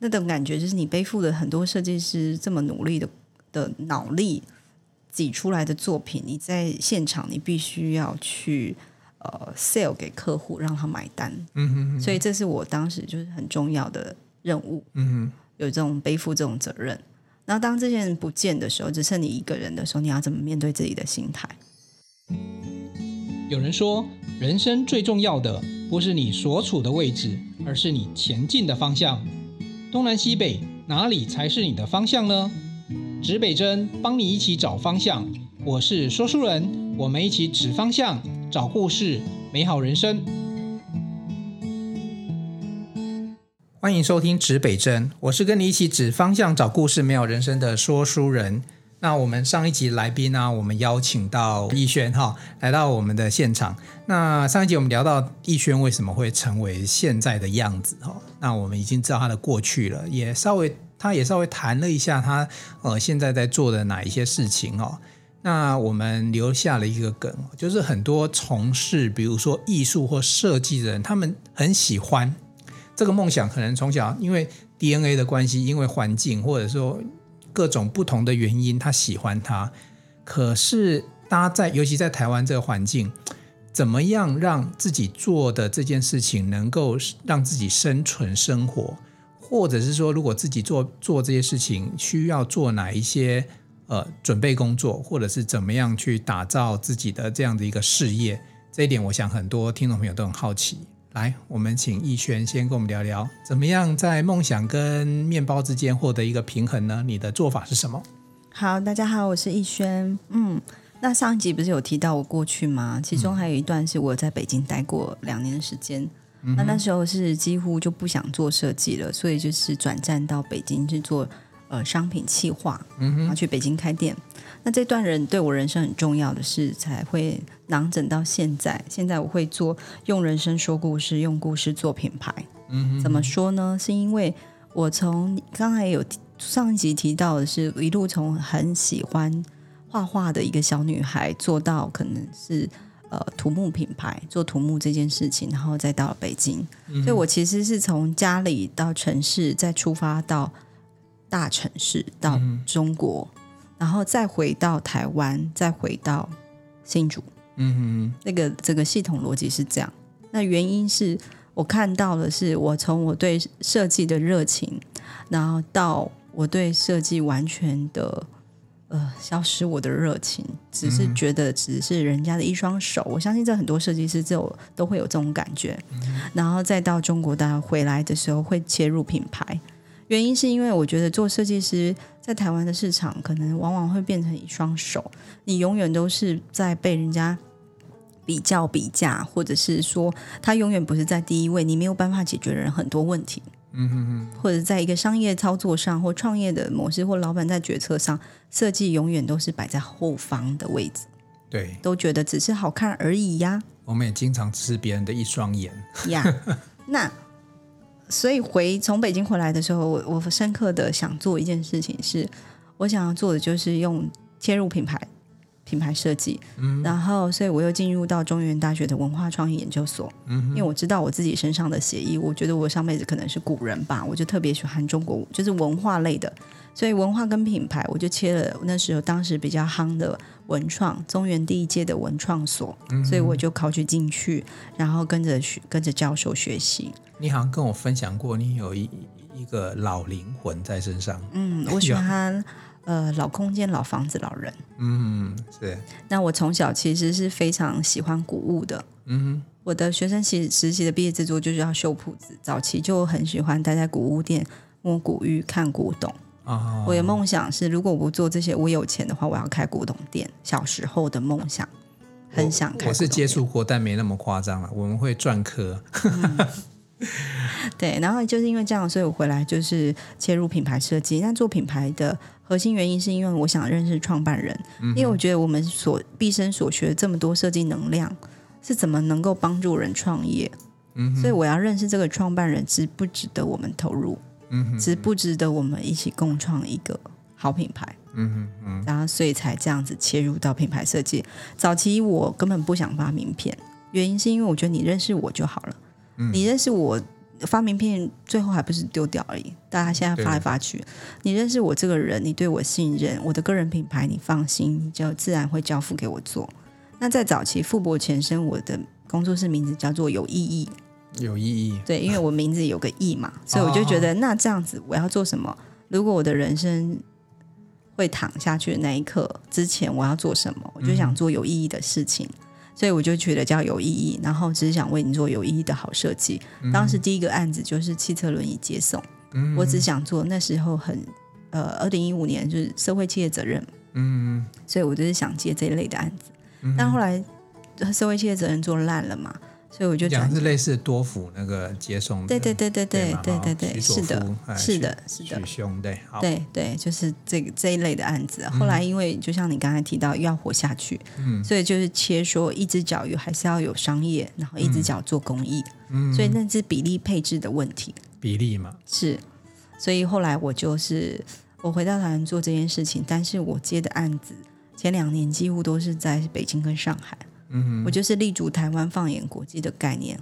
那种感觉就是你背负了很多设计师这么努力的的脑力挤出来的作品，你在现场你必须要去呃 sell 给客户，让他买单。嗯哼哼，所以这是我当时就是很重要的任务。嗯哼，有这种背负这种责任。然后当这些人不见的时候，只剩你一个人的时候，你要怎么面对自己的心态？有人说，人生最重要的不是你所处的位置，而是你前进的方向。东南西北，哪里才是你的方向呢？指北针帮你一起找方向。我是说书人，我们一起指方向，找故事，美好人生。欢迎收听指北针，我是跟你一起指方向、找故事、美好人生的说书人。那我们上一集来宾呢，我们邀请到逸轩哈，来到我们的现场。那上一集我们聊到逸轩为什么会成为现在的样子哈，那我们已经知道他的过去了，也稍微他也稍微谈了一下他呃现在在做的哪一些事情哦。那我们留下了一个梗，就是很多从事比如说艺术或设计的人，他们很喜欢这个梦想，可能从小因为 DNA 的关系，因为环境或者说。各种不同的原因，他喜欢他。可是，大家在，尤其在台湾这个环境，怎么样让自己做的这件事情能够让自己生存生活？或者是说，如果自己做做这些事情，需要做哪一些呃准备工作，或者是怎么样去打造自己的这样的一个事业？这一点，我想很多听众朋友都很好奇。来，我们请逸轩先跟我们聊聊，怎么样在梦想跟面包之间获得一个平衡呢？你的做法是什么？好，大家好，我是逸轩。嗯，那上一集不是有提到我过去吗？其中还有一段是我在北京待过两年的时间。嗯、那那时候是几乎就不想做设计了，所以就是转战到北京去做呃商品企划，嗯，然后去北京开店。那这段人对我人生很重要的事，才会囊整到现在。现在我会做用人生说故事，用故事做品牌。嗯哼，怎么说呢？是因为我从刚才有上一集提到的是，一路从很喜欢画画的一个小女孩，做到可能是呃土木品牌，做土木这件事情，然后再到了北京。嗯。所以我其实是从家里到城市，再出发到大城市，到中国。嗯然后再回到台湾，再回到新竹，嗯哼，那个这个系统逻辑是这样。那原因是我看到的是，我从我对设计的热情，然后到我对设计完全的呃消失我的热情，只是觉得只是人家的一双手。我相信这很多设计师就都会有这种感觉。然后再到中国，大家回来的时候会切入品牌。原因是因为我觉得做设计师在台湾的市场可能往往会变成一双手，你永远都是在被人家比较比价，或者是说他永远不是在第一位，你没有办法解决人很多问题。嗯哼哼，或者在一个商业操作上或创业的模式或老板在决策上，设计永远都是摆在后方的位置。对，都觉得只是好看而已呀。我们也经常吃别人的一双眼呀。那。所以回从北京回来的时候，我我深刻的想做一件事情是，是我想要做的就是用切入品牌品牌设计，嗯，然后所以我又进入到中原大学的文化创意研究所，嗯，因为我知道我自己身上的协议，我觉得我上辈子可能是古人吧，我就特别喜欢中国，就是文化类的，所以文化跟品牌，我就切了那时候当时比较夯的文创，中原第一届的文创所，嗯，所以我就考取进去，然后跟着学跟着教授学习。你好像跟我分享过，你有一一个老灵魂在身上。嗯，我喜欢呃老空间、老房子、老人。嗯，是。那我从小其实是非常喜欢古物的。嗯，我的学生时实习的毕业制作就是要绣铺子，早期就很喜欢待在古物店摸古玉、看古董。哦。我的梦想是，如果我不做这些，我有钱的话，我要开古董店。小时候的梦想，很想开。我是接触过，但没那么夸张了。我们会篆刻。嗯 对，然后就是因为这样，所以我回来就是切入品牌设计。那做品牌的核心原因，是因为我想认识创办人，嗯，因为我觉得我们所毕生所学这么多设计能量，是怎么能够帮助人创业？嗯，所以我要认识这个创办人，值不值得我们投入？嗯，值不值得我们一起共创一个好品牌？嗯嗯，然后所以才这样子切入到品牌设计。早期我根本不想发名片，原因是因为我觉得你认识我就好了。你认识我，发名片最后还不是丢掉而已，大家现在发来发去。你认识我这个人，你对我信任，我的个人品牌你放心，你就自然会交付给我做。那在早期富博前身，我的工作室名字叫做有意义，有意义。对，因为我名字有个意嘛，所以我就觉得那这样子我要做什么？如果我的人生会躺下去的那一刻之前，我要做什么？我就想做有意义的事情。嗯所以我就觉得叫有意义，然后只是想为你做有意义的好设计。当时第一个案子就是汽车轮椅接送，嗯、我只想做那时候很呃，二零一五年就是社会企业责任，嗯，所以我就是想接这一类的案子，嗯、但后来社会企业责任做烂了嘛。所以我就讲是类似多福那个接送，对对对对对对对对，是的，是的，是的，兄弟，对对，就是这个这一类的案子。后来因为就像你刚才提到要活下去，嗯，所以就是切说一只脚有还是要有商业，然后一只脚做公益，嗯，所以那是比例配置的问题，比例嘛，是。所以后来我就是我回到台湾做这件事情，但是我接的案子前两年几乎都是在北京跟上海。嗯哼，我就是立足台湾，放眼国际的概念。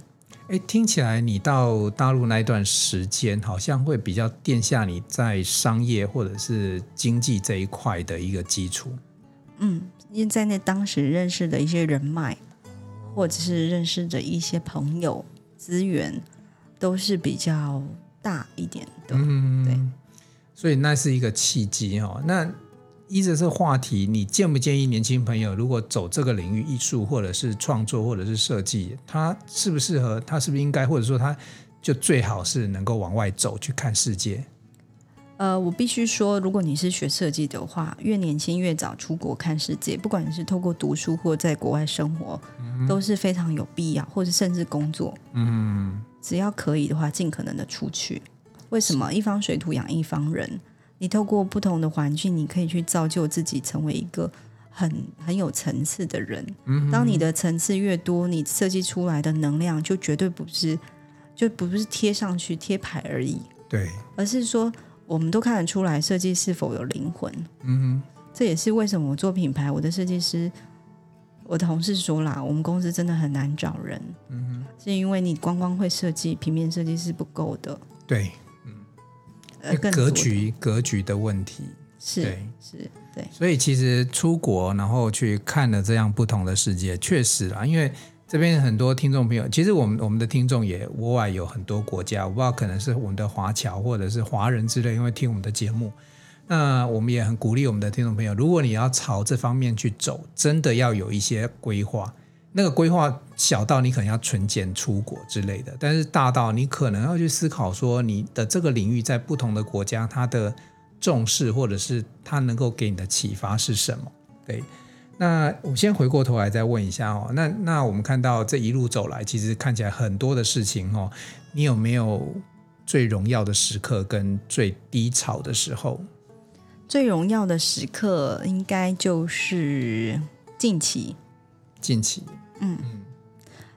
哎，听起来你到大陆那一段时间，好像会比较垫下你在商业或者是经济这一块的一个基础。嗯，因为在那当时认识的一些人脉，或者是认识的一些朋友资源，都是比较大一点的。嗯，对，所以那是一个契机哦。那依着这个话题，你建不建议年轻朋友如果走这个领域，艺术或者是创作或者是设计，他适不适合？他是不是应该，或者说他就最好是能够往外走去看世界？呃，我必须说，如果你是学设计的话，越年轻越早出国看世界，不管是透过读书或在国外生活，嗯、都是非常有必要，或者甚至工作。嗯，只要可以的话，尽可能的出去。为什么？一方水土养一方人。你透过不同的环境，你可以去造就自己，成为一个很很有层次的人。嗯，当你的层次越多，你设计出来的能量就绝对不是，就不是贴上去贴牌而已。对，而是说，我们都看得出来设计是否有灵魂。嗯哼，这也是为什么我做品牌，我的设计师，我的同事说啦，我们公司真的很难找人。嗯哼，是因为你光光会设计，平面设计是不够的。对。格局格局的问题。是对。是对，所以其实出国然后去看了这样不同的世界，确实啊，因为这边很多听众朋友，其实我们我们的听众也国外有很多国家，我不知道可能是我们的华侨或者是华人之类，因为听我们的节目，那我们也很鼓励我们的听众朋友，如果你要朝这方面去走，真的要有一些规划。那个规划小到你可能要存钱出国之类的，但是大到你可能要去思考说，你的这个领域在不同的国家，它的重视或者是它能够给你的启发是什么？对，那我先回过头来再问一下哦，那那我们看到这一路走来，其实看起来很多的事情哦，你有没有最荣耀的时刻跟最低潮的时候？最荣耀的时刻应该就是近期，近期。嗯，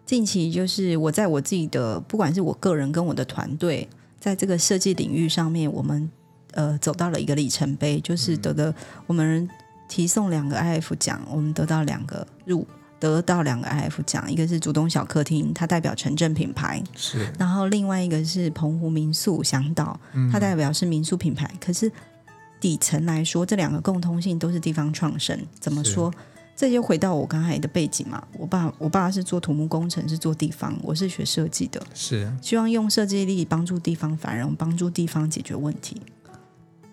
近期就是我在我自己的，不管是我个人跟我的团队，在这个设计领域上面，我们呃走到了一个里程碑，就是得的我们提送两个 IF 奖，我们得到两个入，得到两个 IF 奖，一个是竹东小客厅，它代表城镇品牌，是，然后另外一个是澎湖民宿向导，它代表是民宿品牌，可是底层来说，这两个共通性都是地方创生，怎么说？这就回到我刚才的背景嘛，我爸我爸是做土木工程，是做地方，我是学设计的，是希望用设计力帮助地方繁荣，帮助地方解决问题。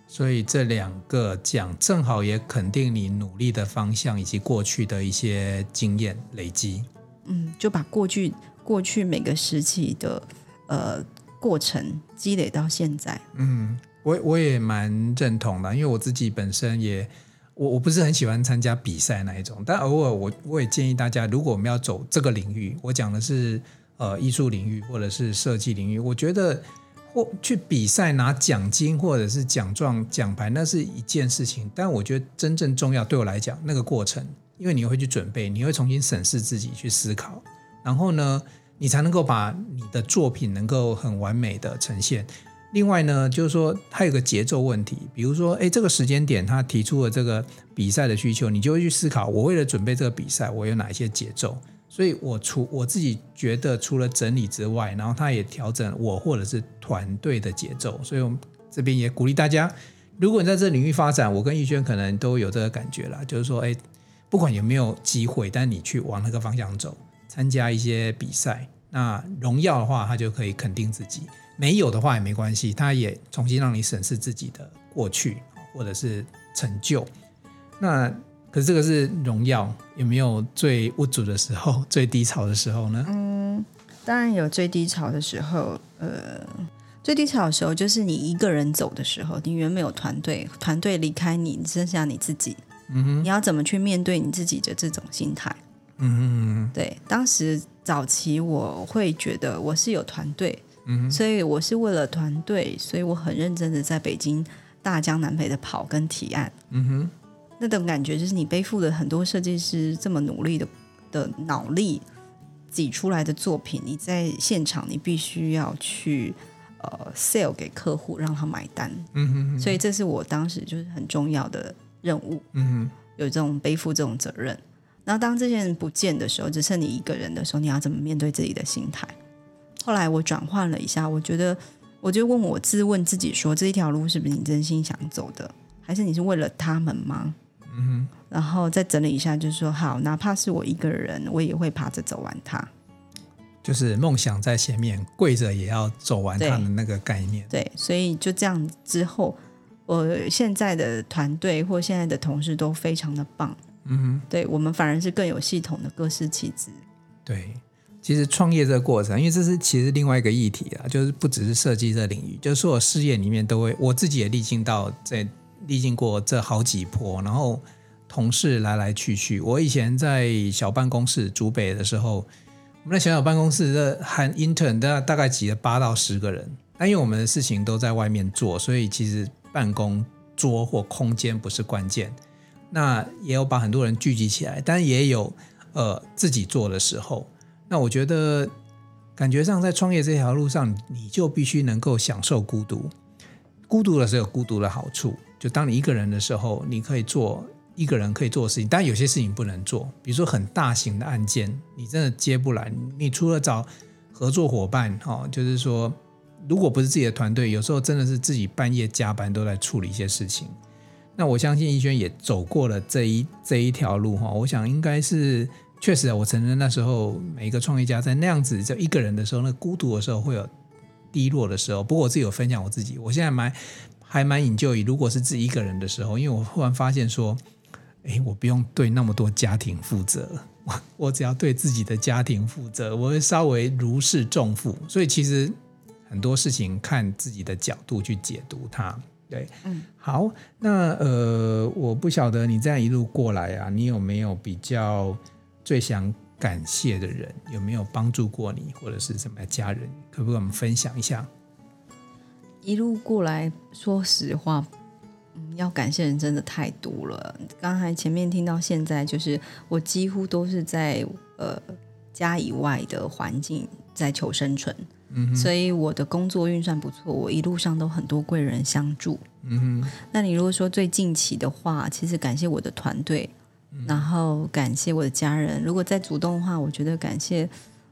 所以这两个奖正好也肯定你努力的方向以及过去的一些经验累积。嗯，就把过去过去每个时期的呃过程积累到现在。嗯，我我也蛮认同的，因为我自己本身也。我我不是很喜欢参加比赛那一种，但偶尔我我也建议大家，如果我们要走这个领域，我讲的是呃艺术领域或者是设计领域，我觉得或去比赛拿奖金或者是奖状奖牌那是一件事情，但我觉得真正重要对我来讲那个过程，因为你会去准备，你会重新审视自己去思考，然后呢，你才能够把你的作品能够很完美的呈现。另外呢，就是说它有个节奏问题，比如说，哎，这个时间点他提出了这个比赛的需求，你就会去思考，我为了准备这个比赛，我有哪一些节奏？所以我除我自己觉得除了整理之外，然后他也调整我或者是团队的节奏，所以我们这边也鼓励大家，如果你在这领域发展，我跟玉轩可能都有这个感觉了，就是说，哎，不管有没有机会，但你去往那个方向走，参加一些比赛，那荣耀的话，他就可以肯定自己；没有的话也没关系，他也重新让你审视自己的过去或者是成就。那可是这个是荣耀，有没有最无助的时候、最低潮的时候呢？嗯，当然有最低潮的时候。呃，最低潮的时候就是你一个人走的时候，你原本有团队，团队离开你，剩下你自己。嗯哼，你要怎么去面对你自己的这种心态？嗯哼，嗯哼，对，当时早期我会觉得我是有团队，嗯，所以我是为了团队，所以我很认真的在北京大江南北的跑跟提案。嗯哼。那种感觉就是你背负了很多设计师这么努力的的脑力挤出来的作品，你在现场你必须要去呃 sell 给客户，让他买单。嗯哼哼。所以这是我当时就是很重要的任务。嗯哼。有这种背负这种责任。然后当这些人不见的时候，只剩你一个人的时候，你要怎么面对自己的心态？后来我转换了一下，我觉得我就问我自问自己说：这一条路是不是你真心想走的？还是你是为了他们吗？嗯哼，然后再整理一下，就是说，好，哪怕是我一个人，我也会爬着走完它。就是梦想在前面，跪着也要走完它的那个概念。对，对，所以就这样之后，我现在的团队或现在的同事都非常的棒。嗯哼，对，我们反而是更有系统的各司其职。对，其实创业这个过程，因为这是其实另外一个议题啊，就是不只是设计这领域，就是说我事业里面都会，我自己也历经到在。历经过这好几波，然后同事来来去去。我以前在小办公室竹北的时候，我们的小小办公室的含 intern 大大概挤了八到十个人。但因为我们的事情都在外面做，所以其实办公桌或空间不是关键。那也有把很多人聚集起来，但也有呃自己做的时候。那我觉得感觉上在创业这条路上，你就必须能够享受孤独。孤独的时候有孤独的好处。就当你一个人的时候，你可以做一个人可以做的事情，但有些事情不能做，比如说很大型的案件，你真的接不来。你除了找合作伙伴，哈，就是说，如果不是自己的团队，有时候真的是自己半夜加班都在处理一些事情。那我相信逸轩也走过了这一这一条路，哈，我想应该是确实啊，我承认那时候每一个创业家在那样子就一个人的时候，那孤独的时候会有低落的时候。不过我自己有分享我自己，我现在蛮。还蛮引咎于，如果是自己一个人的时候，因为我忽然发现说，诶，我不用对那么多家庭负责，我 我只要对自己的家庭负责，我会稍微如释重负。所以其实很多事情看自己的角度去解读它。对，嗯，好，那呃，我不晓得你这样一路过来啊，你有没有比较最想感谢的人？有没有帮助过你，或者是什么家人？可不可以我们分享一下？一路过来，说实话，嗯，要感谢人真的太多了。刚才前面听到现在，就是我几乎都是在呃家以外的环境在求生存，嗯，所以我的工作运算不错。我一路上都很多贵人相助，嗯哼。那你如果说最近期的话，其实感谢我的团队，嗯，然后感谢我的家人。如果再主动的话，我觉得感谢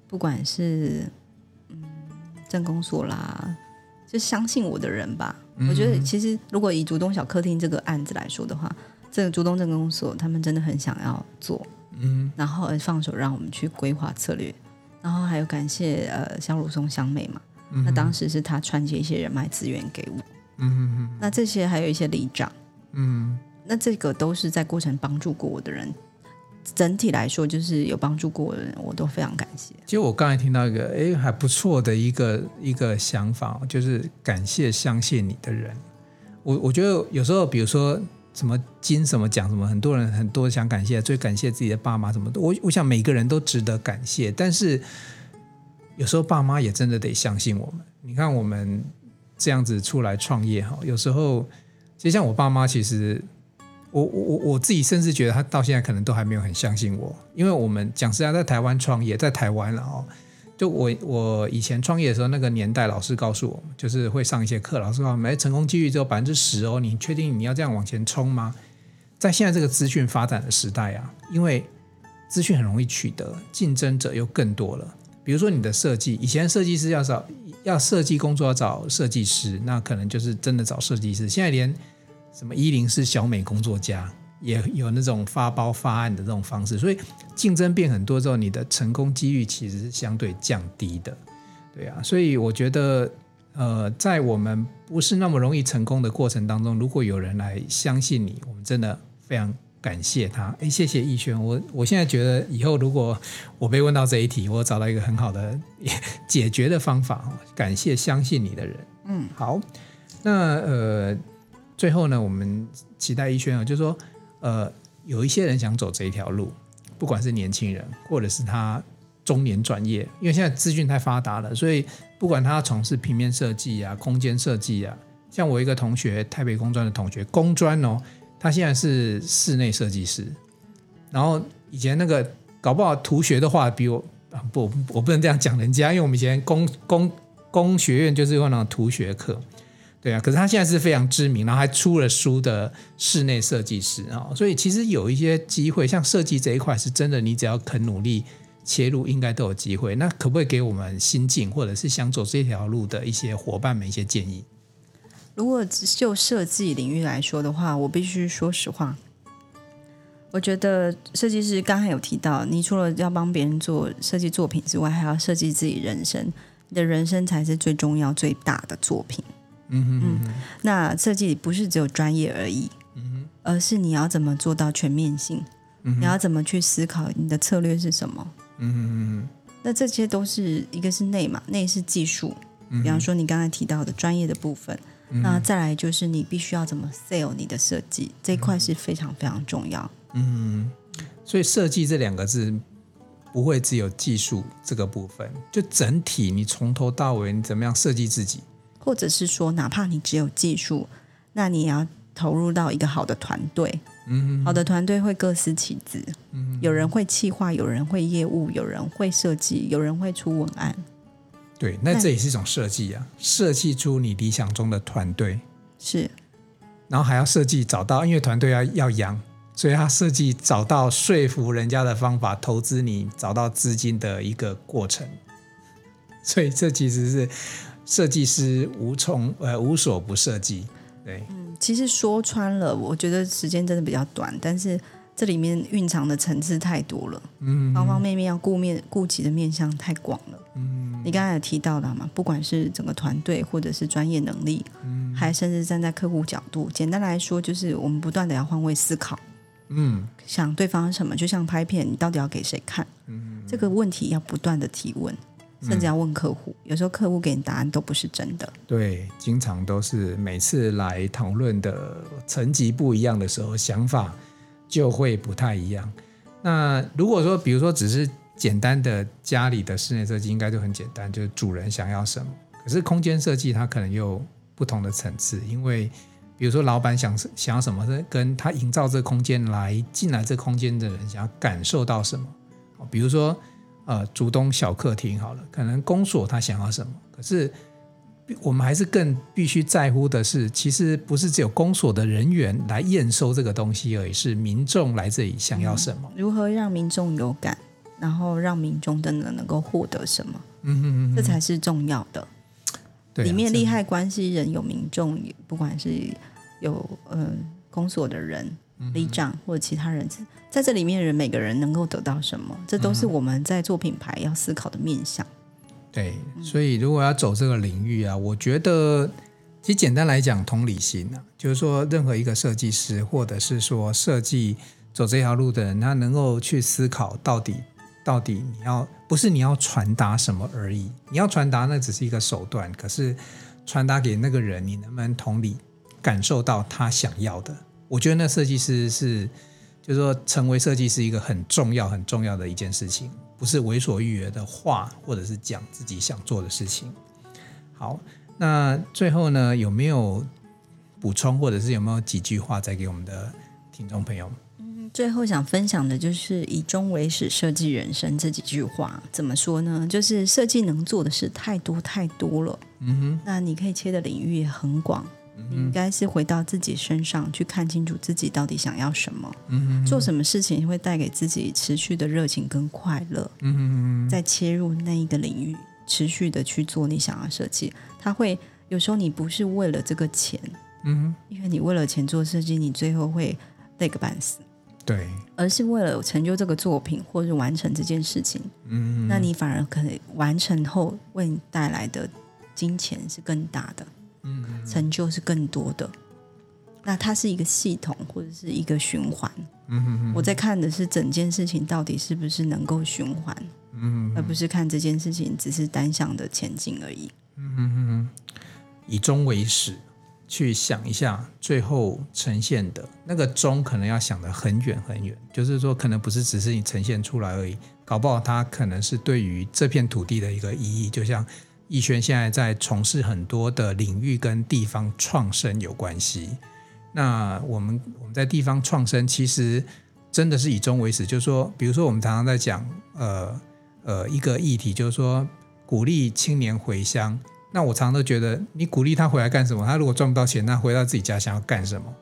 不管是嗯镇公所啦。就相信我的人吧。嗯、我觉得其实如果以竹东小客厅这个案子来说的话，这个竹东镇公所他们真的很想要做，嗯，然后放手让我们去规划策略，然后还有感谢呃萧如松香妹嘛，嗯、那当时是他串接一些人脉资源给我，嗯嗯，那这些还有一些里长，嗯，那这个都是在过程帮助过我的人。整体来说，就是有帮助过的人，我都非常感谢。其实我刚才听到一个，哎，还不错的一个一个想法，就是感谢相信你的人。我我觉得有时候，比如说什么金什么奖什么，很多人很多想感谢，最感谢自己的爸妈什么。我我想每个人都值得感谢，但是有时候爸妈也真的得相信我们。你看我们这样子出来创业哈，有时候其实像我爸妈，其实。我我我自己甚至觉得他到现在可能都还没有很相信我，因为我们讲实在在台湾创业，在台湾了哦。就我我以前创业的时候，那个年代老师告诉我们，就是会上一些课，老师说，没成功几率只有百分之十哦，你确定你要这样往前冲吗？在现在这个资讯发展的时代啊，因为资讯很容易取得，竞争者又更多了。比如说你的设计，以前设计师要找要设计工作要找设计师，那可能就是真的找设计师。现在连什么一零是小美工作家也有那种发包发案的这种方式，所以竞争变很多之后，你的成功几率其实是相对降低的。对啊，所以我觉得，呃，在我们不是那么容易成功的过程当中，如果有人来相信你，我们真的非常。感谢他，哎，谢谢逸轩。我我现在觉得，以后如果我被问到这一题，我找到一个很好的解决的方法。感谢相信你的人。嗯，好。那呃，最后呢，我们期待一轩啊，就是说，呃，有一些人想走这一条路，不管是年轻人，或者是他中年转业，因为现在资讯太发达了，所以不管他从事平面设计啊、空间设计啊，像我一个同学，台北工专的同学，工专哦。他现在是室内设计师，然后以前那个搞不好图学的话，比我啊不，我不能这样讲人家，因为我们以前工工工学院就是用那种图学课，对啊。可是他现在是非常知名，然后还出了书的室内设计师啊，所以其实有一些机会，像设计这一块是真的，你只要肯努力切入，应该都有机会。那可不可以给我们新进或者是想走这条路的一些伙伴们一些建议？如果就设计领域来说的话，我必须说实话，我觉得设计师刚才有提到，你除了要帮别人做设计作品之外，还要设计自己人生，你的人生才是最重要、最大的作品。嗯哼嗯，那设计不是只有专业而已，嗯哼，而是你要怎么做到全面性，嗯，你要怎么去思考你的策略是什么？嗯哼嗯哼，那这些都是一个是内嘛，内是技术，比方说你刚才提到的专业的部分。那再来就是你必须要怎么 sell 你的设计，这一块是非常非常重要。嗯，所以设计这两个字不会只有技术这个部分，就整体你从头到尾你怎么样设计自己，或者是说哪怕你只有技术，那你也要投入到一个好的团队。嗯，好的团队会各司其职。嗯，有人会企划，有人会业务，有人会设计，有人会出文案。对，那这也是一种设计啊，设计出你理想中的团队是，然后还要设计找到，因为团队要要养，所以他设计找到说服人家的方法，投资你找到资金的一个过程，所以这其实是设计师无从呃无所不设计。对，嗯，其实说穿了，我觉得时间真的比较短，但是这里面蕴藏的层次太多了，嗯，方方面面要顾面顾及的面向太广了，嗯。你刚才有提到了嘛？不管是整个团队，或者是专业能力，嗯，还甚至站在客户角度，简单来说，就是我们不断的要换位思考，嗯，想对方什么，就像拍片，你到底要给谁看？嗯，这个问题要不断的提问，甚至要问客户。有时候客户给你答案都不是真的。对，经常都是每次来讨论的层级不一样的时候，想法就会不太一样。那如果说，比如说只是。简单的家里的室内设计应该就很简单，就是主人想要什么。可是空间设计它可能有不同的层次，因为比如说老板想想要什么，跟他营造这空间来进来这空间的人想要感受到什么。比如说呃，竹东小客厅好了，可能公所他想要什么，可是我们还是更必须在乎的是，其实不是只有公所的人员来验收这个东西而已，是民众来这里想要什么，嗯，如何让民众有感。然后让民众真的能够获得什么？嗯哼嗯，这才是重要的。对啊，里面利害关系人有民众，不管是有呃公所的人、里长或者其他人，在这里面人每个人能够得到什么？这都是我们在做品牌要思考的面向。对，所以如果要走这个领域啊，我觉得其实简单来讲，同理心啊，就是说任何一个设计师或者是说设计走这条路的人，他能够去思考到底。到底你要不是你要传达什么而已，你要传达那只是一个手段，可是传达给那个人，你能不能同理感受到他想要的？我觉得那设计师是，就是说成为设计师一个很重要很重要的一件事情，不是为所欲为的话，或者是讲自己想做的事情。好，那最后呢，有没有补充，或者是有没有几句话再给我们的听众朋友？嗯最后想分享的就是“以终为始，设计人生”这几句话。怎么说呢？就是设计能做的事太多太多了。嗯哼，那你可以切的领域也很广，你应该是回到自己身上去看清楚自己到底想要什么，嗯做什么事情会带给自己持续的热情跟快乐，嗯哼。再切入那一个领域，持续的去做你想要设计。它会有时候你不是为了这个钱，嗯，因为你为了钱做设计，你最后会累个半死。对，而是为了成就这个作品或者完成这件事情，嗯，那你反而可能完成后为你带来的金钱是更大的，嗯，成就是更多的。那它是一个系统或者是一个循环。嗯哼哼，我在看的是整件事情到底是不是能够循环，嗯，而不是看这件事情只是单向的前进而已。嗯哼哼，以终为始。去想一下，最后呈现的那个终，可能要想得很远很远。就是说，可能不是只是你呈现出来而已，搞不好它可能是对于这片土地的一个意义。就像逸轩现在在从事很多的领域跟地方创生有关系。那我们我们在地方创生，其实真的是以终为始。就是说，比如说我们常常在讲，呃呃，一个议题，就是说鼓励青年回乡。那我常常都觉得，你鼓励他回来干什么？他如果赚不到钱，那回到自己家乡要干什么？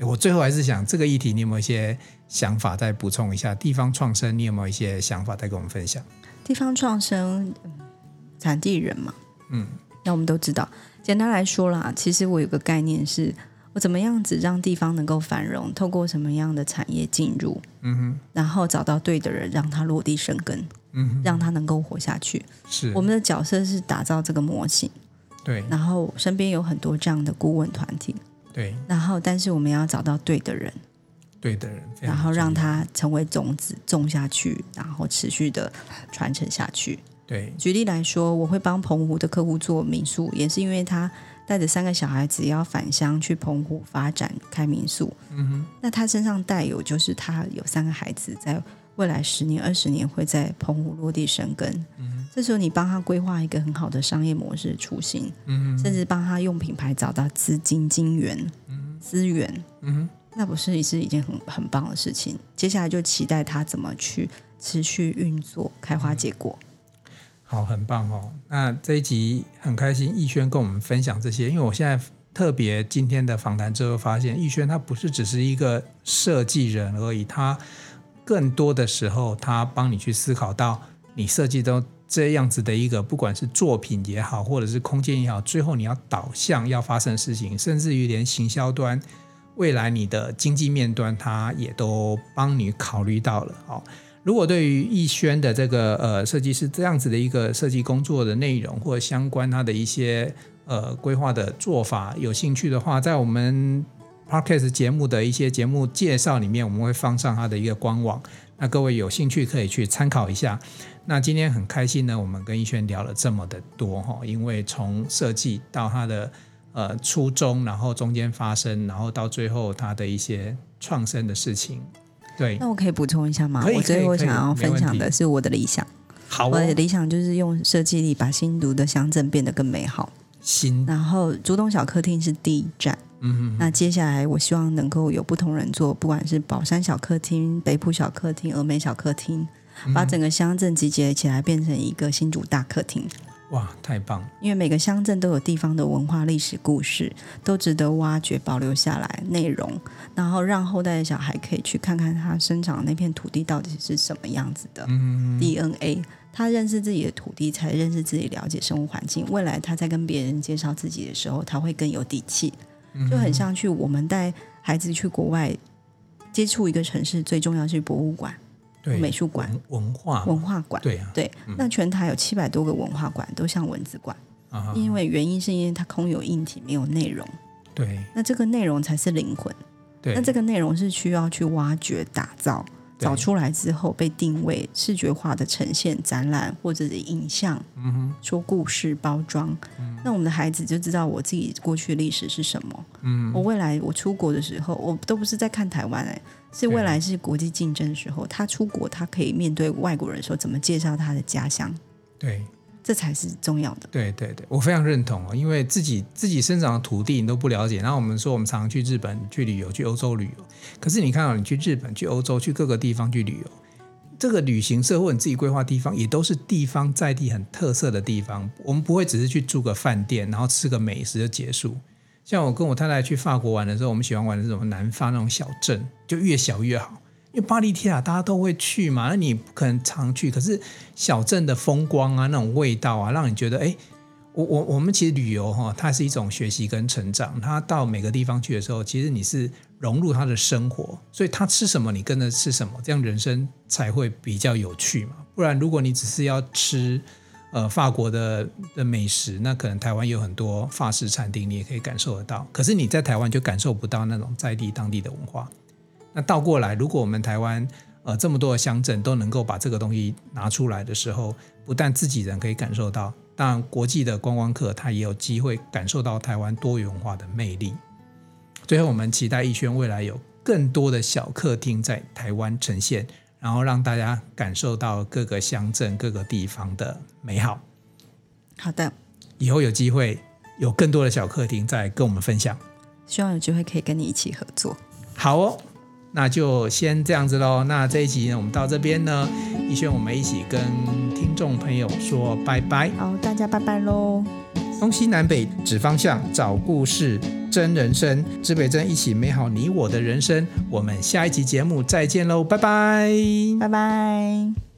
我最后还是想这个议题，你有没有一些想法再补充一下？地方创生，你有没有一些想法再跟我们分享？地方创生，产地人嘛，嗯，那我们都知道。简单来说啦，其实我有个概念是，我怎么样子让地方能够繁荣？透过什么样的产业进入？嗯哼，然后找到对的人，让他落地生根。嗯，让他能够活下去。是我们的角色是打造这个模型，对，然后身边有很多这样的顾问团体，对，然后但是我们要找到对的人，对的人，然后让他成为种子种下去，然后持续的传承下去。对，举例来说，我会帮澎湖的客户做民宿，也是因为他带着三个小孩子要返乡去澎湖发展开民宿。嗯哼，那他身上带有就是他有三个孩子在。未来十年、二十年会在澎湖落地生根。嗯，这时候你帮他规划一个很好的商业模式雏形，嗯，甚至帮他用品牌找到资金、金源、嗯，资源，嗯，那不是也是一件很很棒的事情？接下来就期待他怎么去持续运作、开花结果。好，很棒哦。那这一集很开心，逸轩跟我们分享这些，因为我现在特别今天的访谈之后发现，逸轩他不是只是一个设计人而已，他。更多的时候，他帮你去思考到你设计都这样子的一个，不管是作品也好，或者是空间也好，最后你要导向要发生的事情，甚至于连行销端，未来你的经济面端，他也都帮你考虑到了。哦，如果对于逸轩的这个呃设计师这样子的一个设计工作的内容或相关他的一些呃规划的做法有兴趣的话，在我们。Podcast 节目的一些节目介绍里面，我们会放上它的一个官网，那各位有兴趣可以去参考一下。那今天很开心呢，我们跟逸轩聊了这么的多哈，因为从设计到他的呃初衷，然后中间发生，然后到最后他的一些创生的事情。对，那我可以补充一下吗？我最后想要分享的是我的理想。好、哦，我的理想就是用设计力把新竹的乡镇变得更美好。新，然后竹东小客厅是第一站。那接下来我希望能够有不同人做，不管是宝山小客厅、北浦小客厅、峨眉小客厅，把整个乡镇集结起来，变成一个新竹大客厅。哇，太棒！因为每个乡镇都有地方的文化历史故事，都值得挖掘、保留下来内容，然后让后代的小孩可以去看看他生长的那片土地到底是什么样子的 DNA。他认识自己的土地，才认识自己，了解生活环境。未来他在跟别人介绍自己的时候，他会更有底气。就很像去我们带孩子去国外接触一个城市，最重要是博物馆、对美术馆、文化文化馆。对啊，对。那全台有七百多个文化馆，都像文字馆。啊，因为原因是因为它空有硬体，没有内容。对。那这个内容才是灵魂。对。那这个内容是需要去挖掘、打造。找出来之后被定位视觉化的呈现展览或者是影像，嗯哼，说故事包装，嗯，那我们的孩子就知道我自己过去的历史是什么，嗯，我未来我出国的时候，我都不是在看台湾哎，是未来是国际竞争的时候，他出国他可以面对外国人说怎么介绍他的家乡，对。这才是重要的。对对对，我非常认同哦，因为自己自己生长的土地你都不了解。然后我们说，我们常常去日本去旅游，去欧洲旅游。可是你看到，你去日本、去欧洲、去各个地方去旅游，这个旅行社或你自己规划地方，也都是地方在地很特色的地方。我们不会只是去住个饭店，然后吃个美食就结束。像我跟我太太去法国玩的时候，我们喜欢玩的是什么南法那种小镇，就越小越好。因为巴黎铁塔大家都会去嘛，那你不可能常去。可是小镇的风光啊，那种味道啊，让你觉得，哎，我我我们其实旅游哈，它是一种学习跟成长。它到每个地方去的时候，其实你是融入他的生活，所以他吃什么，你跟着吃什么，这样人生才会比较有趣嘛。不然，如果你只是要吃呃法国的的美食，那可能台湾有很多法式餐厅，你也可以感受得到。可是你在台湾就感受不到那种在地当地的文化。那倒过来，如果我们台湾呃这么多的乡镇都能够把这个东西拿出来的时候，不但自己人可以感受到，当然国际的观光客他也有机会感受到台湾多元化的魅力。最后，我们期待逸轩未来有更多的小客厅在台湾呈现，然后让大家感受到各个乡镇各个地方的美好。好的，以后有机会有更多的小客厅再跟我们分享。希望有机会可以跟你一起合作。好哦。那就先这样子喽。那这一集呢，我们到这边呢，逸轩，我们一起跟听众朋友说拜拜。好，大家拜拜喽。东西南北指方向，找故事，真人生，指北针一起美好你我的人生。我们下一集节目再见喽，拜拜，拜拜。